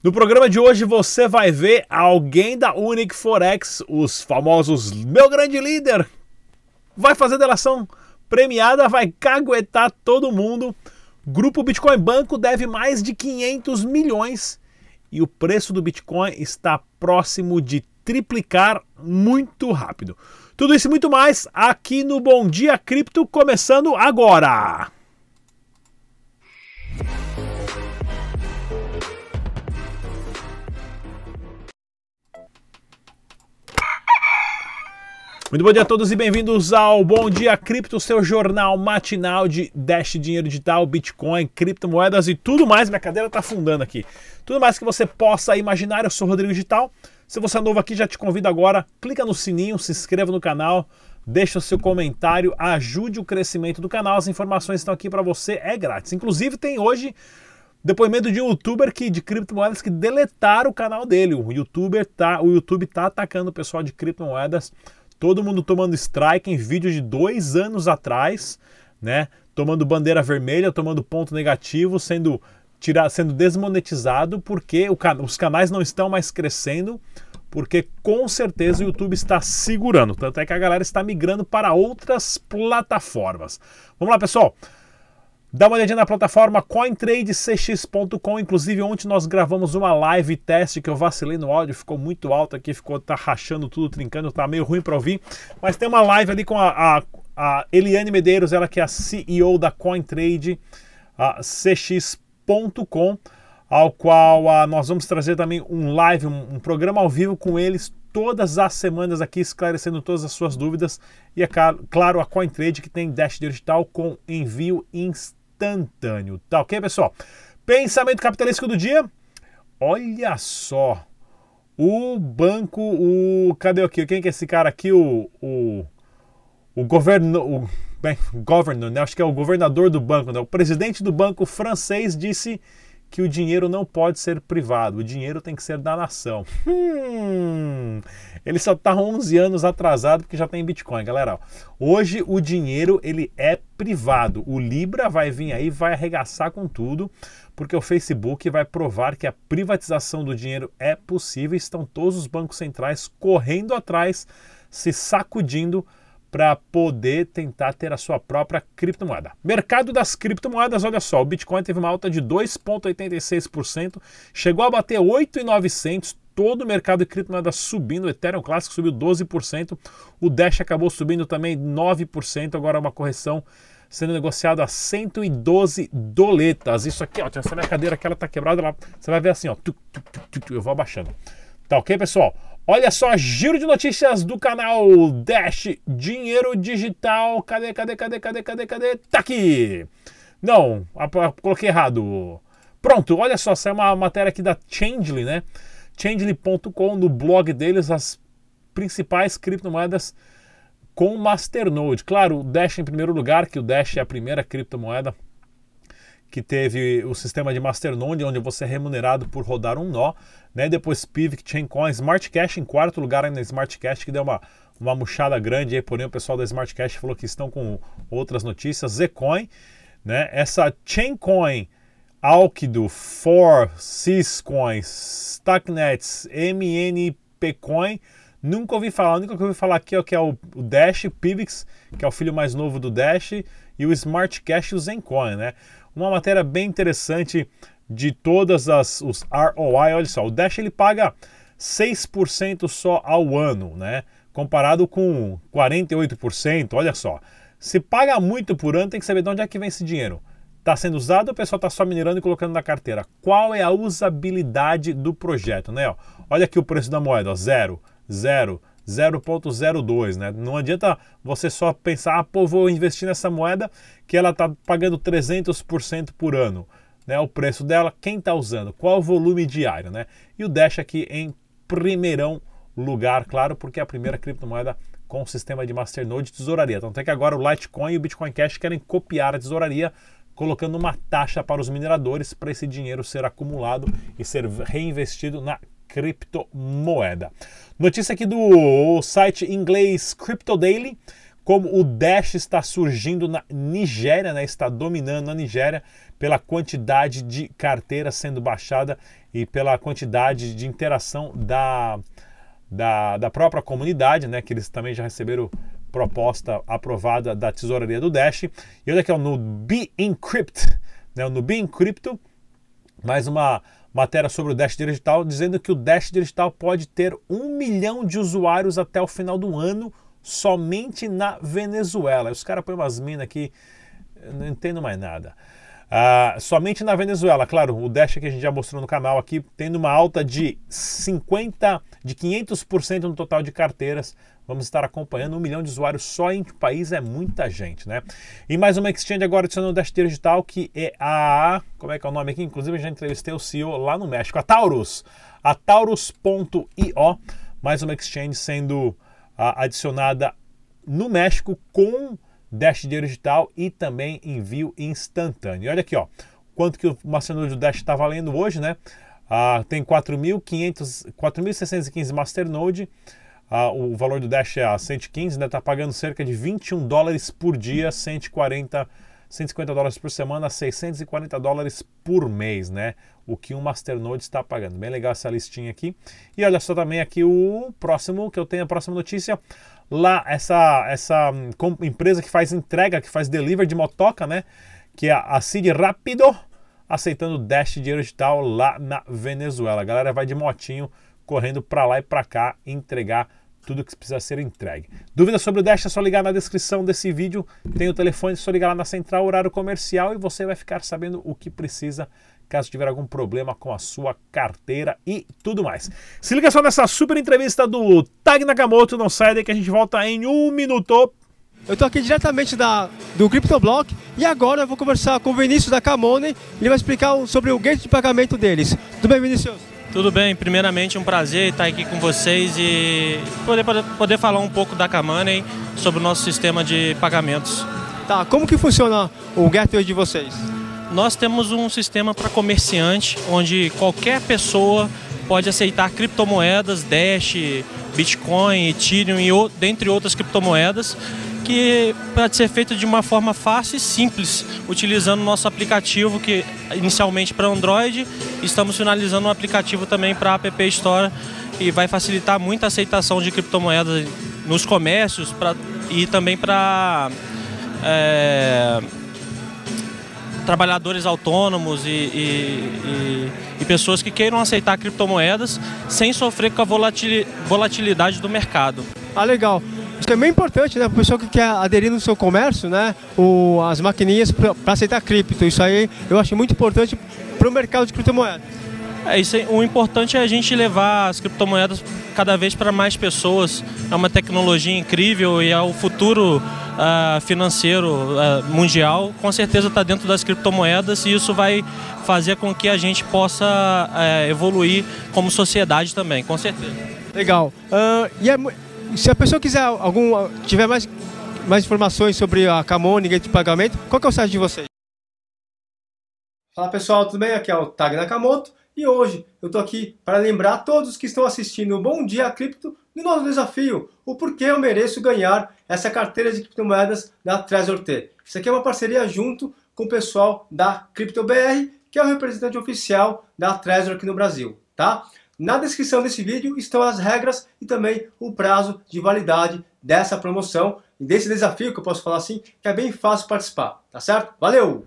No programa de hoje você vai ver alguém da Unic Forex, os famosos meu grande líder, vai fazer delação premiada, vai caguetar todo mundo. Grupo Bitcoin Banco deve mais de 500 milhões e o preço do Bitcoin está próximo de triplicar muito rápido. Tudo isso e muito mais aqui no Bom Dia Cripto, começando agora! Muito bom dia a todos e bem-vindos ao Bom Dia Cripto, seu jornal matinal de Dash, dinheiro digital, Bitcoin, criptomoedas e tudo mais. Minha cadeira está afundando aqui. Tudo mais que você possa imaginar. Eu sou Rodrigo Digital. Se você é novo aqui, já te convido agora. Clica no sininho, se inscreva no canal, deixa o seu comentário, ajude o crescimento do canal. As informações estão aqui para você, é grátis. Inclusive, tem hoje depoimento de um youtuber que, de criptomoedas que deletaram o canal dele. O youtuber tá, o YouTube tá atacando o pessoal de criptomoedas todo mundo tomando strike em vídeo de dois anos atrás, né? Tomando bandeira vermelha, tomando ponto negativo, sendo tirar, sendo desmonetizado porque o, os canais não estão mais crescendo, porque com certeza o YouTube está segurando. Tanto é que a galera está migrando para outras plataformas. Vamos lá, pessoal. Dá uma olhadinha na plataforma cointradecx.com. Inclusive, ontem nós gravamos uma live teste que eu vacilei no áudio, ficou muito alto aqui, ficou tá rachando tudo, trincando, tá meio ruim para ouvir. Mas tem uma live ali com a, a, a, Eliane Medeiros, ela que é a CEO da CoinTradeCX.com, ao qual a, nós vamos trazer também um live, um, um programa ao vivo com eles todas as semanas aqui, esclarecendo todas as suas dúvidas. E é claro, a CoinTrade que tem Dash Digital com envio instantâneo instantâneo. Tá ok, pessoal? Pensamento capitalístico do dia. Olha só. O banco, o. Cadê aqui? Quem que é esse cara aqui? O. O, o governo. O, bem, governor, né? Acho que é o governador do banco, né? O presidente do banco francês disse que o dinheiro não pode ser privado, o dinheiro tem que ser da nação. Hum, ele só está 11 anos atrasado porque já tem Bitcoin, galera. Hoje o dinheiro ele é privado. O Libra vai vir aí, vai arregaçar com tudo, porque o Facebook vai provar que a privatização do dinheiro é possível. Estão todos os bancos centrais correndo atrás, se sacudindo para poder tentar ter a sua própria criptomoeda. Mercado das criptomoedas, olha só, o Bitcoin teve uma alta de 2,86%, chegou a bater 8,900, todo o mercado de criptomoedas subindo, o Ethereum Classic subiu 12%, o Dash acabou subindo também 9%, agora uma correção sendo negociada a 112 doletas. Isso aqui, ó, essa minha cadeira aqui ela tá quebrada, ela, você vai ver assim, ó, eu vou abaixando. Tá ok, pessoal? Olha só, giro de notícias do canal Dash Dinheiro Digital. Cadê, cadê, cadê, cadê, cadê, cadê? Tá aqui! Não, coloquei errado. Pronto, olha só, saiu uma matéria aqui da Changely, né? Changely.com, no blog deles, as principais criptomoedas com Masternode. Claro, o Dash em primeiro lugar, que o Dash é a primeira criptomoeda que teve o sistema de Masternode, onde você é remunerado por rodar um nó, né? Depois Pivot, Chaincoin, Smart Cash em quarto lugar ainda Smart Cash, que deu uma, uma murchada grande aí, porém o pessoal da Smart Cash falou que estão com outras notícias, Zcoin, né? Essa Chaincoin, Alkido, For, Syscoin, Stacknets, MNP Coin, nunca ouvi falar, a única que eu ouvi falar aqui é, que é o, o Dash, Pivix, que é o filho mais novo do Dash, e o Smart Cash e o Zencoin, né? Uma matéria bem interessante de todas as os ROI. Olha só, o Dash ele paga 6% só ao ano, né? Comparado com 48%, olha só. Se paga muito por ano, tem que saber de onde é que vem esse dinheiro. Está sendo usado ou o pessoal está só minerando e colocando na carteira? Qual é a usabilidade do projeto, né? Olha aqui o preço da moeda, ó, zero, zero, 0,02, né? Não adianta você só pensar, ah, pô, vou investir nessa moeda que ela está pagando 300% por ano, né? O preço dela, quem está usando, qual o volume diário, né? E o Dash aqui em primeirão lugar, claro, porque é a primeira criptomoeda com o sistema de Masternode de tesouraria. Então, até que agora o Litecoin e o Bitcoin Cash querem copiar a tesouraria, colocando uma taxa para os mineradores para esse dinheiro ser acumulado e ser reinvestido na criptomoeda. Notícia aqui do site inglês Crypto Daily, como o Dash está surgindo na Nigéria, né? está dominando a Nigéria, pela quantidade de carteira sendo baixada e pela quantidade de interação da, da, da própria comunidade, né, que eles também já receberam proposta aprovada da tesouraria do Dash. E olha aqui, ó, no Be Encrypt, né, no Be Encrypto, mais uma matéria sobre o Dash Digital, dizendo que o Dash Digital pode ter um milhão de usuários até o final do ano somente na Venezuela. Os caras põem umas minas aqui, não entendo mais nada. Uh, somente na Venezuela, claro, o Dash que a gente já mostrou no canal aqui, tendo uma alta de 50, de 500% no total de carteiras. Vamos estar acompanhando um milhão de usuários só em país, é muita gente, né? E mais uma exchange agora adicionando o Dash Digital, que é a. Como é que é o nome aqui? Inclusive, eu já entrevistei o CEO lá no México, a Taurus. A Taurus.io, mais uma exchange sendo uh, adicionada no México com Dash Digital e também envio instantâneo. E olha aqui, ó, quanto que o Masternode do Dash está valendo hoje, né? Ah, tem 4.615 Masternode. O valor do Dash é a 115, né? Está pagando cerca de 21 dólares por dia, 140 150 dólares por semana, 640 dólares por mês, né? O que um Masternode está pagando. Bem legal essa listinha aqui. E olha só também aqui o próximo, que eu tenho a próxima notícia lá essa, essa hum, empresa que faz entrega, que faz delivery de motoca, né? Que é a Cid Rápido, aceitando Dash dinheiro digital lá na Venezuela. A galera vai de motinho correndo para lá e para cá entregar tudo que precisa ser entregue. Dúvidas sobre o Dash é só ligar na descrição desse vídeo. Tem o telefone, é só ligar lá na central horário comercial e você vai ficar sabendo o que precisa caso tiver algum problema com a sua carteira e tudo mais. Se liga só nessa super entrevista do Tag Nakamoto, não sai daí que a gente volta em um minuto. Eu estou aqui diretamente da, do CryptoBlock e agora eu vou conversar com o Vinícius da Camone. Ele vai explicar sobre o gate de pagamento deles. Tudo bem, Vinícius? Tudo bem, primeiramente um prazer estar aqui com vocês e poder, poder, poder falar um pouco da Camoney sobre o nosso sistema de pagamentos. Tá, como que funciona o gateway de vocês? Nós temos um sistema para comerciante, onde qualquer pessoa pode aceitar criptomoedas, Dash, Bitcoin, Ethereum e dentre outras criptomoedas, que pode ser feito de uma forma fácil e simples, utilizando o nosso aplicativo, que inicialmente para Android, estamos finalizando um aplicativo também para App Store, que vai facilitar muito a aceitação de criptomoedas nos comércios pra, e também para é, trabalhadores autônomos e, e, e, e, pessoas que queiram aceitar criptomoedas sem sofrer com a volatilidade do mercado. Ah, legal. Isso é bem importante, né? Para o pessoal que quer aderir no seu comércio, né? O, as maquininhas para aceitar cripto. Isso aí eu acho muito importante para o mercado de criptomoedas. É, isso, o importante é a gente levar as criptomoedas cada vez para mais pessoas. É uma tecnologia incrível e é o futuro uh, financeiro uh, mundial. Com certeza está dentro das criptomoedas e isso vai fazer com que a gente possa uh, evoluir como sociedade também, com certeza. Legal. e é, se a pessoa quiser algum, tiver mais, mais informações sobre a Camone, de pagamento, qual que é o site de vocês? Fala pessoal, tudo bem? Aqui é o Tag Nakamoto. E hoje eu estou aqui para lembrar a todos que estão assistindo o Bom Dia Cripto do nosso desafio, o porquê eu mereço ganhar essa carteira de criptomoedas da Trezor T. Isso aqui é uma parceria junto com o pessoal da CryptoBR, que é o representante oficial da Trezor aqui no Brasil, tá? Na descrição desse vídeo estão as regras e também o prazo de validade dessa promoção e desse desafio que eu posso falar assim, que é bem fácil participar, tá certo? Valeu!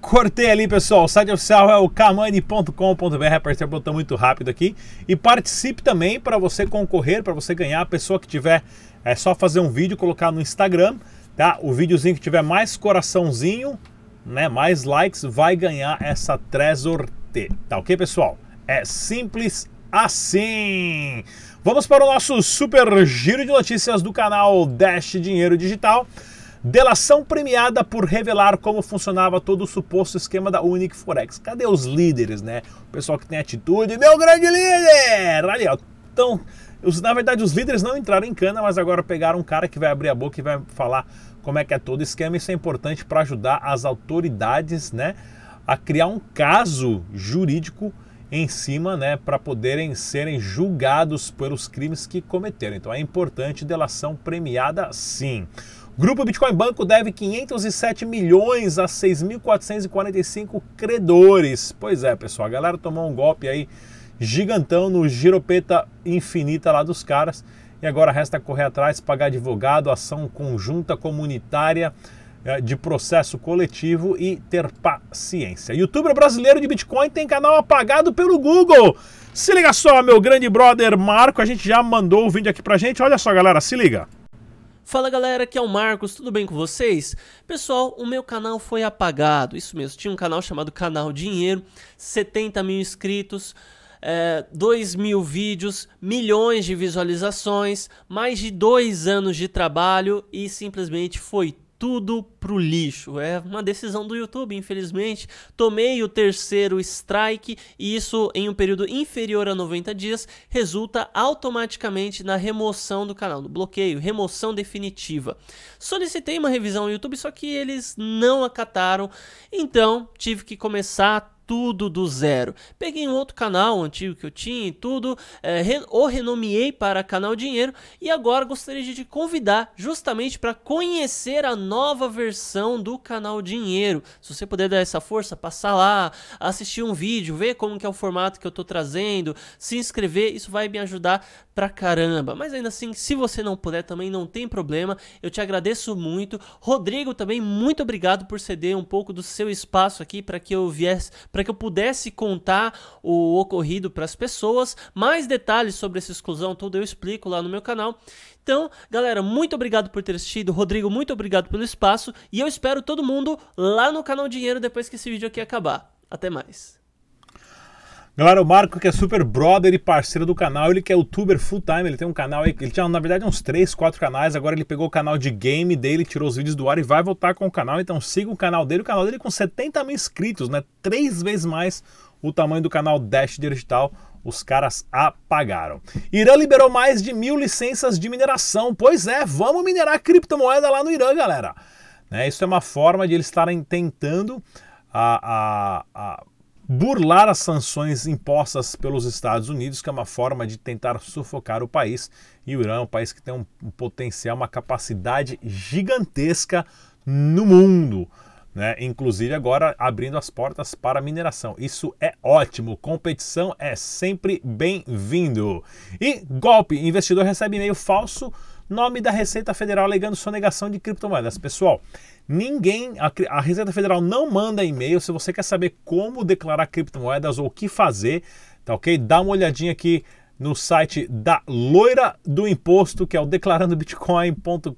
Cortei ali, pessoal. O site oficial é o kamani.com.br. Apertei o botão muito rápido aqui. E participe também para você concorrer, para você ganhar. A pessoa que tiver, é só fazer um vídeo, colocar no Instagram, tá? O videozinho que tiver mais coraçãozinho, né? Mais likes, vai ganhar essa Trezor T. Tá ok, pessoal? É simples assim. Vamos para o nosso super giro de notícias do canal Dash Dinheiro Digital. Delação premiada por revelar como funcionava todo o suposto esquema da Unique Forex. Cadê os líderes, né? O pessoal que tem atitude. Meu grande líder! Ali, ó. Então, os, na verdade, os líderes não entraram em cana, mas agora pegaram um cara que vai abrir a boca e vai falar como é que é todo o esquema. Isso é importante para ajudar as autoridades, né? A criar um caso jurídico em cima, né, para poderem serem julgados pelos crimes que cometeram. Então é importante delação premiada sim. Grupo Bitcoin Banco deve 507 milhões a 6.445 credores. Pois é, pessoal, a galera tomou um golpe aí gigantão no giropeta infinita lá dos caras e agora resta correr atrás, pagar advogado, ação conjunta comunitária de processo coletivo e ter paciência. Youtuber brasileiro de Bitcoin tem canal apagado pelo Google. Se liga só, meu grande brother Marco, a gente já mandou o vídeo aqui pra gente. Olha só, galera, se liga. Fala galera, aqui é o Marcos, tudo bem com vocês? Pessoal, o meu canal foi apagado, isso mesmo, tinha um canal chamado Canal Dinheiro, 70 mil inscritos, é, 2 mil vídeos, milhões de visualizações, mais de dois anos de trabalho e simplesmente foi tudo pro lixo. É uma decisão do YouTube, infelizmente. Tomei o terceiro strike e isso em um período inferior a 90 dias resulta automaticamente na remoção do canal, no bloqueio, remoção definitiva. Solicitei uma revisão no YouTube, só que eles não acataram, então tive que começar tudo do zero. Peguei um outro canal antigo que eu tinha e tudo, é, re, o renomeei para Canal Dinheiro e agora gostaria de te convidar justamente para conhecer a nova versão do Canal Dinheiro. Se você puder dar essa força, passar lá, assistir um vídeo, ver como que é o formato que eu estou trazendo, se inscrever, isso vai me ajudar pra caramba. Mas ainda assim, se você não puder também não tem problema. Eu te agradeço muito. Rodrigo também muito obrigado por ceder um pouco do seu espaço aqui para que eu viesse, para que eu pudesse contar o ocorrido para as pessoas. Mais detalhes sobre essa exclusão tudo eu explico lá no meu canal. Então, galera, muito obrigado por ter assistido. Rodrigo, muito obrigado pelo espaço e eu espero todo mundo lá no canal Dinheiro depois que esse vídeo aqui acabar. Até mais. Galera, o Marco, que é super brother e parceiro do canal, ele que é youtuber full time, ele tem um canal, ele tinha na verdade uns 3, 4 canais, agora ele pegou o canal de game dele, tirou os vídeos do ar e vai voltar com o canal, então siga o canal dele, o canal dele com 70 mil inscritos, né? Três vezes mais o tamanho do canal Dash Digital, os caras apagaram. Irã liberou mais de mil licenças de mineração, pois é, vamos minerar criptomoeda lá no Irã, galera. Né? Isso é uma forma de eles estarem tentando a, a, a burlar as sanções impostas pelos Estados Unidos, que é uma forma de tentar sufocar o país. E o Irã é um país que tem um, potencial, uma capacidade gigantesca no mundo. Né? Inclusive agora abrindo as portas para mineração. Isso é ótimo. Competição é sempre bem-vindo. E golpe: investidor recebe e-mail falso, nome da Receita Federal alegando sonegação de criptomoedas. Pessoal, Ninguém, a, a Receita Federal não manda e-mail. Se você quer saber como declarar criptomoedas ou o que fazer, tá ok? Dá uma olhadinha aqui no site da Loira do Imposto, que é o declarandobitcoin.com.br,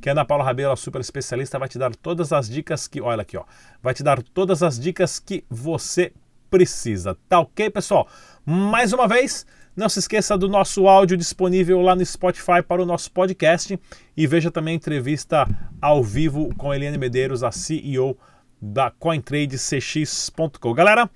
que é Ana Paula Rabelo, a super especialista, vai te dar todas as dicas que, olha aqui, ó, vai te dar todas as dicas que você precisa, tá ok, pessoal? Mais uma vez, não se esqueça do nosso áudio disponível lá no Spotify para o nosso podcast e veja também a entrevista ao vivo com Eliane Medeiros, a CEO da CoinTradeCX.com. Galera,